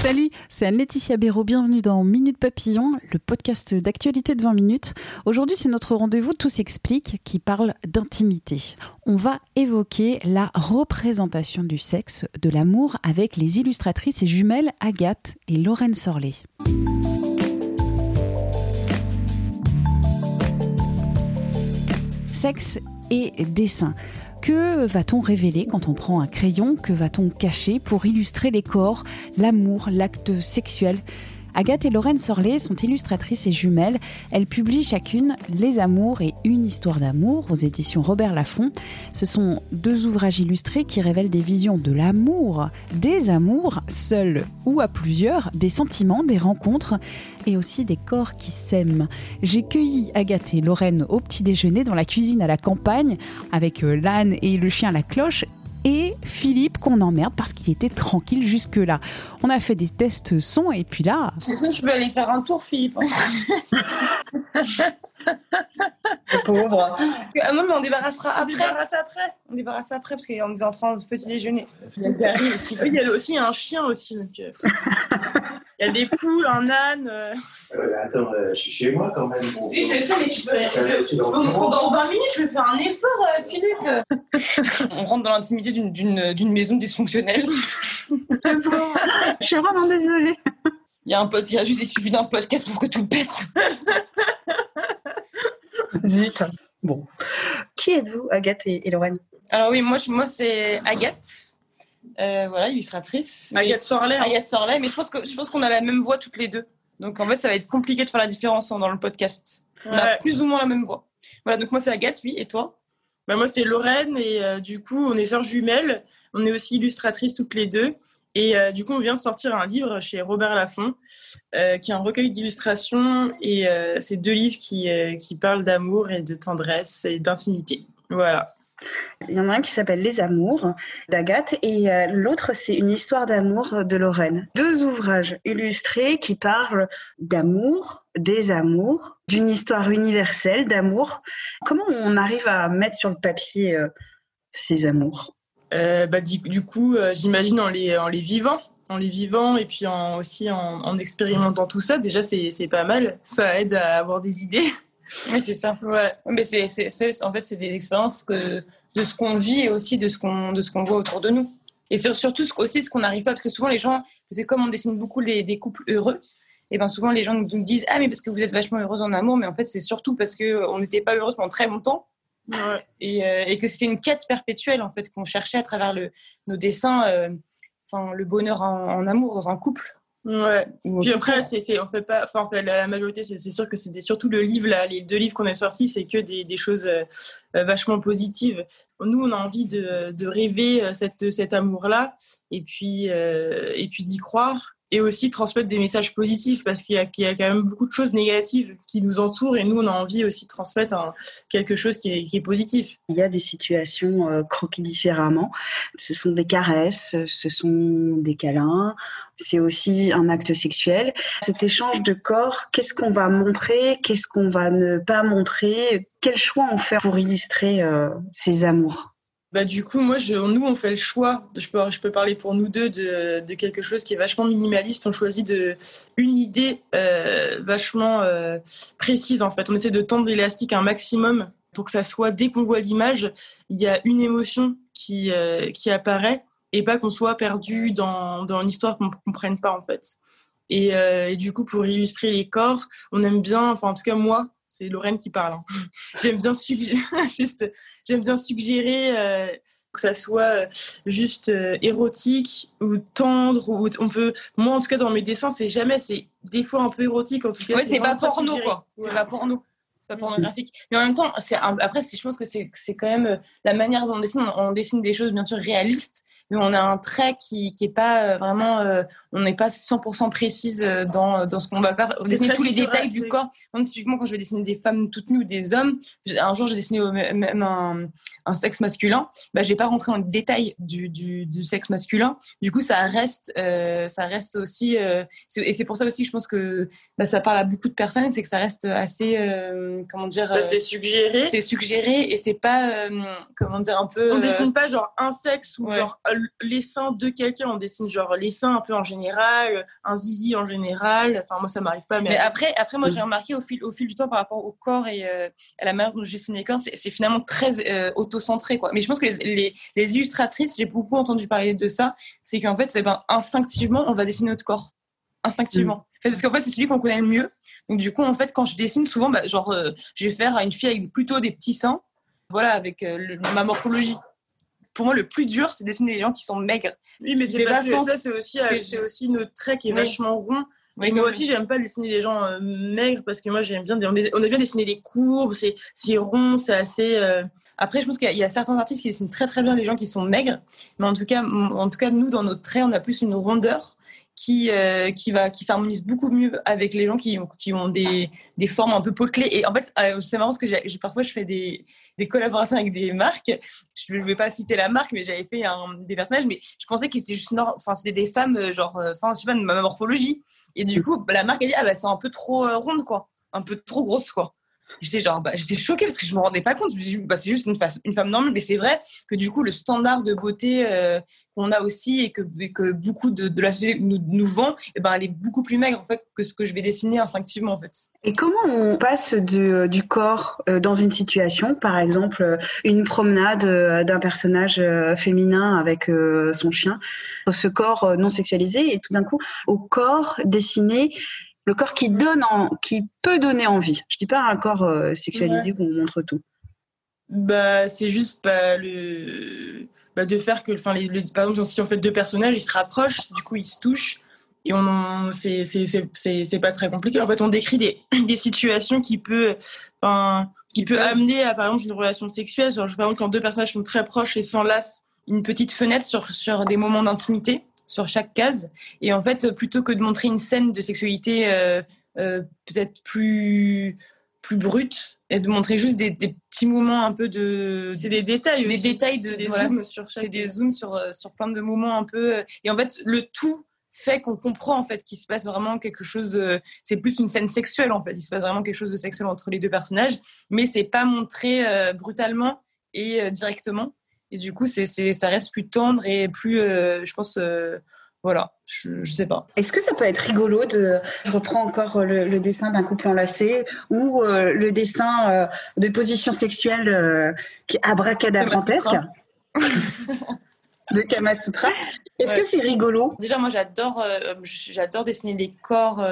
Salut, c'est Anne-Laetitia Béraud. Bienvenue dans Minute Papillon, le podcast d'actualité de 20 minutes. Aujourd'hui, c'est notre rendez-vous Tout s'explique qui parle d'intimité. On va évoquer la représentation du sexe, de l'amour avec les illustratrices et jumelles Agathe et Lorraine Sorlet. Sexe et dessin. Que va-t-on révéler quand on prend un crayon? Que va-t-on cacher pour illustrer les corps, l'amour, l'acte sexuel? Agathe et Lorraine Sorlet sont illustratrices et jumelles. Elles publient chacune Les Amours et Une histoire d'amour aux éditions Robert Laffont. Ce sont deux ouvrages illustrés qui révèlent des visions de l'amour, des amours, seuls ou à plusieurs, des sentiments, des rencontres et aussi des corps qui s'aiment. J'ai cueilli Agathe et Lorraine au petit déjeuner dans la cuisine à la campagne avec euh, l'âne et le chien à la cloche et Philippe qu'on emmerde parce qu'il était tranquille jusque-là. On a fait des tests son et puis là. C'est ça, je vais aller faire un tour, Philippe. pauvre. Ah non, mais on débarrassera après. On débarrasse après. On débarrasse après parce qu'on est en train de petit déjeuner. Il y a aussi. Oui, il y a aussi un chien aussi. Donc, euh, il y a des poules, un âne. euh. Euh, attends, euh, je suis chez moi quand même. Bon, Oui, je sais, mais tu peux. Pendant 20 minutes, je vais faire un effort, euh, Philippe. on rentre dans l'intimité d'une- d'une d'une maison dysfonctionnelle. Je suis vraiment désolée. Il y a un post, il y a juste il suffit d'un podcast pour que tout pète. Zut. Bon. Qui êtes-vous, Agathe et, et Lorraine? Alors oui, moi, moi c'est Agathe. Euh, voilà, illustratrice. Mais- Agathe Sorlet. hein. Agathe Sorlet, mais je pense que je pense qu'on a la même voix toutes les deux. Donc en fait, ça va être compliqué de faire la différence dans le podcast. On a plus ou moins la même voix. Voilà, donc moi c'est Agathe, oui, et toi? Bah, moi, c'est Lorraine et euh, du coup, on est sœurs jumelles. On est aussi illustratrices toutes les deux. Et euh, du coup, on vient de sortir un livre chez Robert Laffont, euh, qui est un recueil d'illustrations. Et c'est deux livres qui, qui parlent d'amour et de tendresse et d'intimité. Voilà. Il y en a un qui s'appelle Les Amours d'Agathe et euh, l'autre c'est Une histoire d'amour de Lorraine. Deux ouvrages illustrés qui parlent d'amour, des amours, d'une histoire universelle d'amour. Comment on arrive à mettre sur le papier euh, ces amours? Euh, bah, du, coup, j'imagine en les, vivant, en les vivant et puis aussi en, en expérimentant tout ça. Déjà, c'est pas mal. Ça aide à avoir des idées. Oui, c'est ça. Ouais. Mais c'est, en fait, c'est des expériences que, de ce qu'on vit et aussi de ce qu'on, de ce qu'on voit autour de nous. Et sur- surtout ce, aussi ce qu'on n'arrive pas, parce que souvent les gens, parce que comme on dessine beaucoup les, des couples heureux, et ben souvent les gens nous nous disent ah mais parce que vous êtes vachement heureuse en amour, mais en fait c'est surtout parce que on n'était pas heureuse pendant très longtemps Ouais. et, euh, et que c'était une quête perpétuelle en fait qu'on cherchait à travers le, nos dessins, euh, enfin le bonheur en, en amour dans un couple. Ouais. Ou Puis après, c'est, on fait pas, enfin, la, majorité, c'est, sûr que c'est surtout le livre, là, les deux livres qu'on a sortis, c'est que des, des choses euh, euh, vachement positives. Nous, on a envie de, de rêver euh, cette, cet amour-là, et puis, euh, et puis d'y croire, et aussi transmettre des messages positifs, parce qu'il y a, qu'il y a quand même beaucoup de choses négatives qui nous entourent, et nous, on a envie aussi de transmettre un- quelque chose qui est, qui est positif. Il y a des situations euh, croquées différemment. Ce sont des caresses, ce sont des câlins, c'est aussi un acte sexuel. Cet échange de corps, qu'est-ce qu'on va montrer, qu'est-ce qu'on va ne pas montrer, quel choix on fait pour illustrer euh, ces amours? Bah, du coup, moi, nous, on fait le choix, je peux, je peux parler pour nous deux, de, de quelque chose qui est vachement minimaliste. On choisit une idée euh, vachement euh, précise, en fait. On essaie de tendre l'élastique un maximum pour que ça soit, dès qu'on voit l'image, il y a une émotion qui, euh, qui apparaît et pas qu'on soit perdu dans, dans une histoire qu'on ne comprenne pas, en fait. Et, et du coup, pour illustrer les corps, on aime bien, enfin, en tout cas, moi, c'est Lorraine qui parle. hein. J'aime bien suggérer, j'aime bien suggérer euh, que ça soit euh, juste euh, érotique ou tendre. Ou on peut, moi, en tout cas, dans mes dessins, c'est jamais, c'est des fois un peu érotique. En tout cas, Ouais, c'est pas porno quoi. C'est Ouais. pas porno. Pas pornographique. Mais en même temps, c'est après, je pense que c'est quand même la manière dont on dessine. On, dessine des choses bien sûr réalistes, mais on a un trait qui qui est pas vraiment, on n'est pas 100% précise dans, dans ce qu'on va faire. Dessiner tous les détails du corps. typiquement, quand je vais dessiner des femmes toutes nues ou des hommes, un jour j'ai dessiné même un, un, sexe masculin, bah j'ai pas rentré dans le détail du, du, du, sexe masculin. Du coup, ça reste, ça reste aussi, et c'est pour ça aussi que je pense que bah, ça parle à beaucoup de personnes, c'est que ça reste assez, euh, comment dire, bah, c'est suggéré. C'est suggéré et c'est pas, euh, comment dire, un peu. On euh, dessine pas genre un sexe ou genre les seins de quelqu'un, on dessine genre les seins un peu en général, un zizi en général. Enfin, moi, ça m'arrive pas. Mais, après, après, moi, j'ai remarqué au fil, au fil du temps par rapport au corps et à la manière dont je dessine les corps, c'est finalement très auto-centré, quoi. Mais je pense que les, les, illustratrices, j'ai beaucoup entendu parler de ça, c'est qu'en fait, ben, instinctivement, on va dessiner notre corps instinctivement. Mm. Parce qu'en fait, c'est celui qu'on connaît le mieux. Donc, du coup, en fait, quand je dessine, souvent, bah, genre, euh, je vais faire une fille avec plutôt des petits seins, voilà, avec euh, ma morphologie. Pour moi, le plus dur, c'est dessiner les gens qui sont maigres. Oui, mais c'est pas ça, c'est aussi, euh, c'est aussi notre trait qui est vachement rond. moi aussi, j'aime pas dessiner les gens maigres parce que moi, j'aime bien. On a bien dessiné les courbes, c'est rond, c'est assez. Après, je pense qu'il y, a certains artistes qui dessinent très très bien les gens qui sont maigres, mais en tout cas, en tout cas, nous, dans notre trait, on a plus une rondeur qui, euh, qui, va, qui s'harmonise beaucoup mieux avec les gens qui, ont, qui ont des, des formes un peu potelées. Et en fait, euh, c'est marrant parce que parfois je fais des, des collaborations avec des marques. Je ne vais pas citer la marque, mais j'avais fait un, des personnages, mais je pensais que c'était juste, enfin, c'était des femmes, euh, genre, enfin, je sais pas, de ma morphologie. Et du coup, la marque a dit, ah bah, elles sont un peu trop rondes, quoi. Un peu trop grosses, quoi. J'étais genre, bah, j'étais choquée parce que je me rendais pas compte. Bah, c'est juste une, une, femme normale, mais c'est vrai que du coup, le standard de beauté qu'on a aussi et que, que beaucoup de, de, la société nous, nous vend, et eh ben, elle est beaucoup plus maigre en fait que ce que je vais dessiner instinctivement en fait. Et comment on passe de, du corps euh, dans une situation, par exemple euh, une promenade euh, d'un personnage féminin avec son chien, ce corps non sexualisé et tout d'un coup au corps dessiné le corps qui donne en, qui peut donner envie. Je dis pas un corps sexualisé où on montre tout bah, c'est juste bah, le, bah, de faire que, enfin, les, par exemple, si on fait deux personnages, ils se rapprochent, du coup, ils se touchent, et on, c'est, c'est pas très compliqué. En fait, on décrit des, des situations qui peut, enfin, qui peut amener à, par exemple, une relation sexuelle. Genre, par exemple, quand deux personnages sont très proches et s'enlacent, une petite fenêtre sur, sur des moments d'intimité sur chaque case. Et en fait, plutôt que de montrer une scène de sexualité euh, euh, peut-être plus plus brute et de montrer juste des, petits moments un peu de c'est des détails des détails de des zooms sur c'est des zooms sur euh, sur plein de moments un peu euh, et en fait le tout fait qu'on comprend en fait qu'il se passe vraiment quelque chose euh, c'est plus une scène sexuelle en fait. Il se passe vraiment quelque chose de sexuel entre les deux personnages mais c'est pas montré brutalement et directement. Et du coup c'est ça reste plus tendre et plus je pense voilà, je, ne sais pas. Est-ce que ça peut être rigolo de. Je reprends encore le, dessin d'un couple enlacé ou euh, le dessin euh, de position sexuelle euh, qui est abracadabrantesque? De Kama Sutra. Est-ce que c'est rigolo? Déjà, moi, j'adore, j'adore dessiner les corps,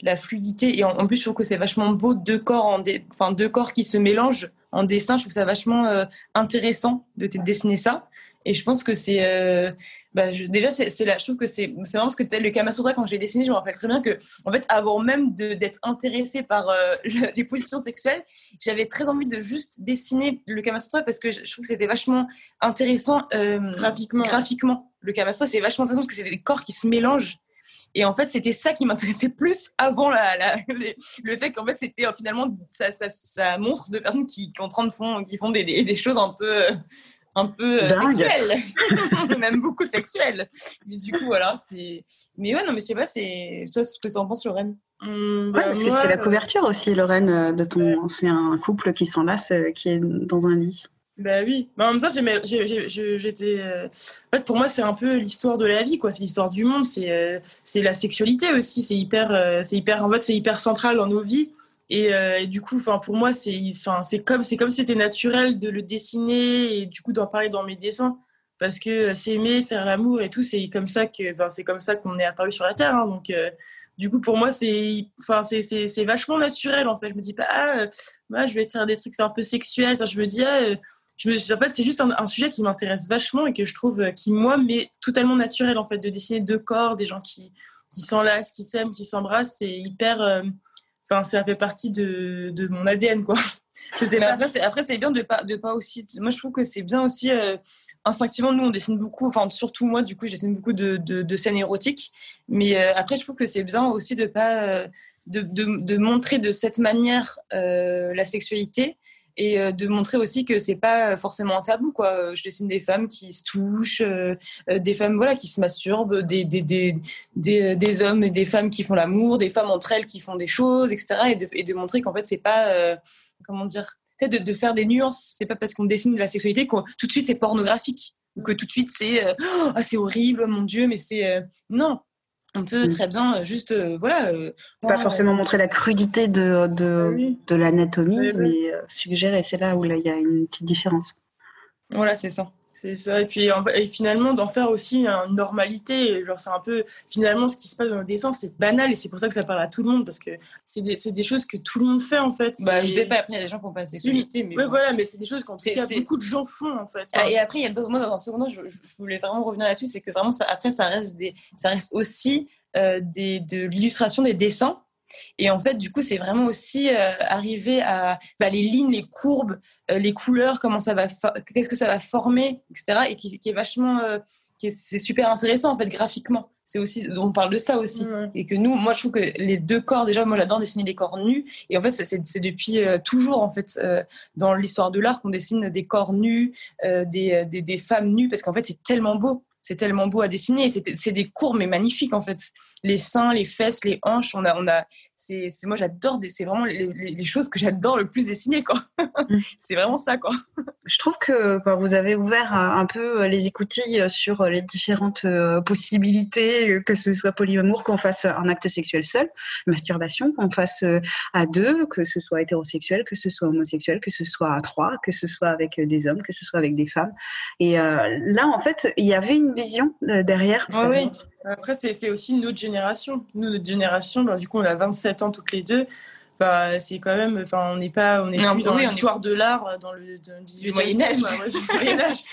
la fluidité, et en, plus, je trouve que c'est vachement beau deux corps, en enfin deux corps qui se mélangent en dessin. Je trouve ça vachement intéressant de dessiner ça. Et je pense que c'est. Euh, bah, déjà, c'est là. Je trouve que c'est marrant parce que le Kama Sutra, quand j'ai dessiné, je me rappelle très bien que, en fait, avant même d'être intéressée par euh, les positions sexuelles, j'avais très envie de juste dessiner le Kama Sutra parce que je, trouve que c'était vachement intéressant euh, graphiquement. graphiquement. Le Kama Sutra, c'est vachement intéressant parce que c'est des corps qui se mélangent. Et en fait, c'était ça qui m'intéressait plus avant la, la, le fait qu'en fait, c'était finalement, ça, ça, ça, montre deux personnes qui, qui, en train de font, qui font des, des, des choses un peu un peu euh, sexuel, même beaucoup sexuel. Mais du coup, voilà, c'est. Mais ouais, non, mais je sais pas, c'est. Toi, ce que tu en penses, Lorraine? Mmh, Ouais, parce que c'est la couverture aussi, Lorraine, euh, de ton. C'est un couple qui s'enlace, euh, qui est dans un lit. Bah oui, bah, en même temps, j'étais. En fait, pour moi, c'est un peu l'histoire de la vie, quoi. C'est l'histoire du monde, c'est c'est la sexualité aussi. C'est hyper, c'est hyper. En fait, c'est hyper central dans nos vies. Euh, et, du coup, enfin pour moi, c'est enfin c'est comme c'est comme c'était naturel de le dessiner et du coup d'en parler dans mes dessins parce que s'aimer, faire l'amour et tout, c'est comme ça que c'est comme ça qu'on est apparu sur la terre. Hein. donc euh, du coup pour moi c'est enfin c'est vachement naturel en fait. Je me dis pas ah euh, moi je vais faire des trucs un peu sexuels. je me dis ah, je me, en fait, c'est juste un, sujet qui m'intéresse vachement et que je trouve qui, moi, m'est totalement naturel, en fait, de dessiner deux corps, des gens qui, qui s'enlacent, qui s'aiment, qui s'embrassent. C'est hyper, enfin, ça fait partie de, de mon ADN, quoi. Je sais pas. Après, c'est bien de pas, de pas aussi. Moi, je trouve que c'est bien aussi. Euh, instinctivement, nous, on dessine beaucoup, enfin, surtout moi, du coup, je dessine beaucoup de, de, de scènes érotiques. Mais euh, après, je trouve que c'est bien aussi de pas. Euh, de, montrer de cette manière la sexualité et de montrer aussi que c'est pas forcément un tabou quoi je dessine des femmes qui se touchent des femmes voilà qui se masturbent des des, des, des, des hommes et des femmes qui font l'amour des femmes entre elles qui font des choses etc et de, montrer qu'en fait c'est pas comment dire, de, de faire des nuances. C'est pas parce qu'on dessine de la sexualité que tout de suite c'est pornographique ou que tout de suite c'est euh, oh, ah, c'est horrible, mon Dieu, mais c'est euh, non. On peut mm. très bien euh, juste voilà. pas forcément montrer la crudité de de, ah de l'anatomie, mais suggérer. C'est là où il y a une petite différence. Voilà, c'est ça. C'est ça. Et puis et finalement, d'en faire aussi une normalité. Genre, c'est un peu. Finalement, ce qui se passe dans le dessin, c'est banal et c'est pour ça que ça parle à tout le monde parce que c'est des, des, choses que tout le monde fait en fait. Bah, je sais pas, après, il y a des gens qui n'ont pas de sexualité. Mais ouais, voilà, mais c'est des choses qu'en beaucoup de gens font en fait. Et après, il y a deux, moi, dans un second je, je, voulais vraiment revenir là-dessus, c'est que vraiment, ça, après, ça reste, des, ça reste aussi euh, des, de l'illustration des dessins. Et en fait, du coup, c'est vraiment aussi euh, arriver à bah, les lignes, les courbes, euh, les couleurs, comment ça va, qu'est-ce que ça va former, etc. Et qui, est vachement, euh, c'est super intéressant en fait graphiquement. C'est aussi, on parle de ça aussi. Et que nous, moi, je trouve que les deux corps, déjà, moi, j'adore dessiner les corps nus. Et en fait, c'est depuis toujours en fait dans l'histoire de l'art qu'on dessine des corps nus, des, des, des femmes nues, parce qu'en fait, c'est tellement beau c'est tellement beau à dessiner. C'est des courbes mais magnifiques en fait. Les seins, les fesses, les hanches, on a, on a, c'est, moi j'adore, c'est vraiment les, choses que j'adore le plus dessiner quoi. Mm. c'est vraiment ça quoi. Je trouve que vous avez ouvert un peu les écoutilles sur les différentes euh, possibilités, que ce soit polyamour, qu'on fasse un acte sexuel seul, masturbation, qu'on fasse euh, à deux, que ce soit hétérosexuel, que ce soit homosexuel, que ce soit à trois, que ce soit avec des hommes, que ce soit avec des femmes. Et euh, là en fait, il y avait une vision derrière. oui. Après, c'est aussi notre génération. Nous, notre génération, ben, du coup, on a 27 ans toutes les deux. Enfin, c'est quand même, enfin, on n'est pas, on est plus dans l'histoire de l'art dans le, du Moyen Âge.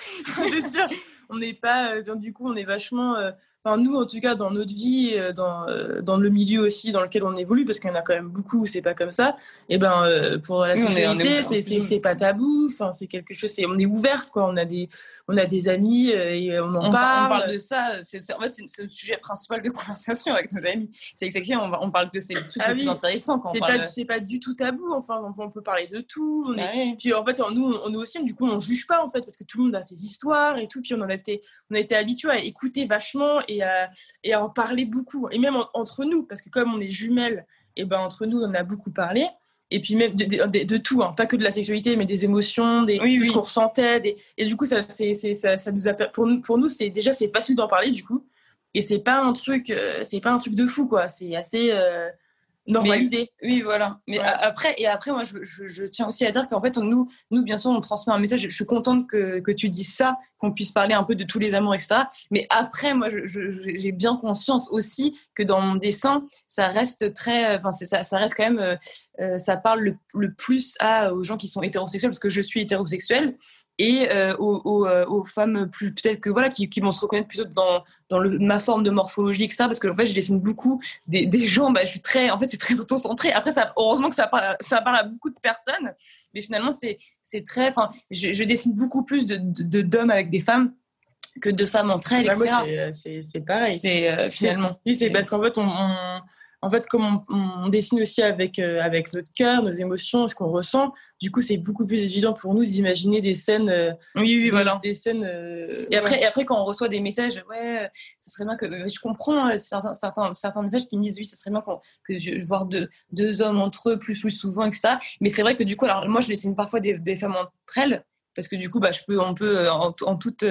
c'est sûr. On n'est pas, euh, du coup, on est vachement euh, Enfin, nous, en tout cas, dans notre vie, euh, dans, euh, dans le milieu aussi dans lequel on évolue, parce qu'il y en a quand même beaucoup où c'est pas comme ça, et eh ben euh, pour la sexualité, c'est pas tabou, enfin, c'est quelque chose, on est ouverte, quoi. On a des, on a des amis et on en parle. On parle de ça, c'est en fait, c'est le sujet principal de conversation avec nos amis. C'est exactement, on, on, parle de ces trucs ah, les plus intéressants. C'est pas, pas du tout tabou, enfin, on, peut parler de tout. On ah Puis en fait, nous, on, est aussi, du coup, on juge pas, en fait, parce que tout le monde a ses histoires et tout, puis on en a été, on a été habitué à écouter vachement et à, et à en parler beaucoup. Et même entre nous, parce que comme on est jumelles, et ben entre nous, on a beaucoup parlé. Et puis même de, tout, hein. pas que de la sexualité, mais des émotions, des, oui, ce qu'on ressentait. et du coup, ça, c'est, ça, ça, nous a, pour nous, pour nous c'est déjà c'est facile d'en parler du coup. Et c'est pas un truc, euh, c'est pas un truc de fou quoi. C'est assez, euh, normalisé. oui, voilà. Mais après, et après, moi, je, je, tiens aussi à dire qu'en fait, nous, nous, bien sûr, on transmet un message. Je suis contente que, que tu dises ça, qu'on puisse parler un peu de tous les amours, etc. Mais après, moi, j'ai bien conscience aussi que dans mon dessin, ça reste très, enfin, ça, ça reste quand même, euh, euh, ça parle le, le, plus à, aux gens qui sont hétérosexuels parce que je suis hétérosexuelle et euh, aux, euh, aux, femmes plus peut-être que voilà qui, qui, vont se reconnaître plutôt dans, dans le, ma forme de morphologie etc parce que en fait je dessine beaucoup des, des gens bah, je suis très en fait c'est très auto-centré. Après ça heureusement que ça parle, ça parle à beaucoup de personnes mais finalement c'est c'est très enfin je, je, dessine beaucoup plus de d'hommes de, avec des femmes que de femmes entre elles bah, etc c'est pareil. C'est euh, finalement. oui c'est parce qu'en fait on, on en fait, comme on, dessine aussi avec, euh, avec notre cœur, nos émotions, ce qu'on ressent, du coup, c'est beaucoup plus évident pour nous d'imaginer des scènes. Euh, oui, oui, voilà. Des scènes. Euh, et, après, et après, quand on reçoit des messages, ouais, ce serait bien que. Je comprends certains, certains, certains messages qui me disent, oui, ce serait bien que je voir deux, deux hommes entre eux plus, plus souvent, etc. Mais c'est vrai que du coup, alors moi, je dessine parfois des, des femmes entre elles parce que du coup bah je peux on peut en, en toute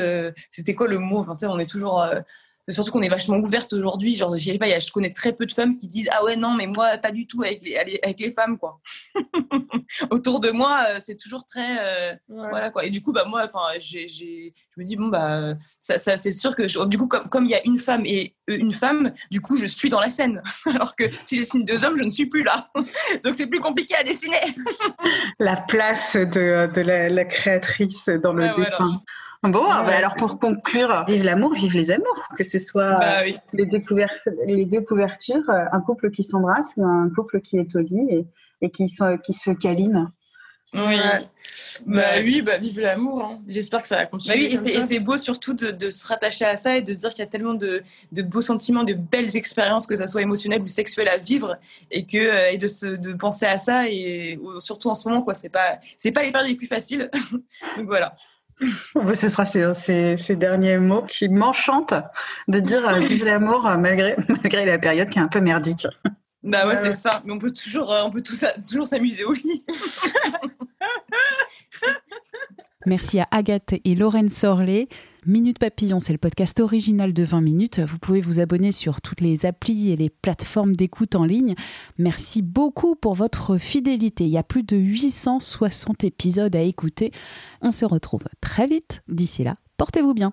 c'était quoi le mot? Enfin on est toujours surtout qu'on est vachement ouverte aujourd'hui. Genre, je pas, je connais très peu de femmes qui disent Ah ouais, non, mais moi, pas du tout avec les, avec les femmes, quoi. Autour de moi, euh, c'est toujours très. Euh, voilà, quoi. Et du coup, bah, moi, enfin, je me dis Bon, bah, ça, ça c'est sûr que, du coup, comme il y a une femme et une femme, du coup, je suis dans la scène. Alors que si je dessine deux hommes, je ne suis plus là. Donc, c'est plus compliqué à dessiner. la place de, de la, créatrice dans le dessin. Bon, bah alors pour conclure, vive l'amour, vive les amours, que ce soit bah les, découvertes, les deux couvertures, un couple qui s'embrasse ou un couple qui est au lit et, et qui, se, qui se câline. Oui, bah, oui, bah, vive l'amour. Hein. J'espère que ça va continuer. Bah oui, et c'est beau surtout de, se rattacher à ça et de se dire qu'il y a tellement de, beaux sentiments, de belles expériences, que ça soit émotionnel ou sexuel à vivre, et que euh, et de, se, de penser à ça et surtout en ce moment quoi. C'est pas c'est pas les périodes les plus faciles. Donc voilà. Ce sera ces, ces, derniers mots qui m'enchantent de dire euh, vive l'amour malgré, malgré la période qui est un peu merdique. Bah ouais, c'est ça. Mais on peut toujours, euh, on peut tout ça, toujours s'amuser au lit. Merci à Agathe et Lorraine Sorlet. Minute Papillon, c'est le podcast original de 20 minutes. Vous pouvez vous abonner sur toutes les applis et les plateformes d'écoute en ligne. Merci beaucoup pour votre fidélité. Il y a plus de 860 épisodes à écouter. On se retrouve très vite. D'ici là, portez-vous bien.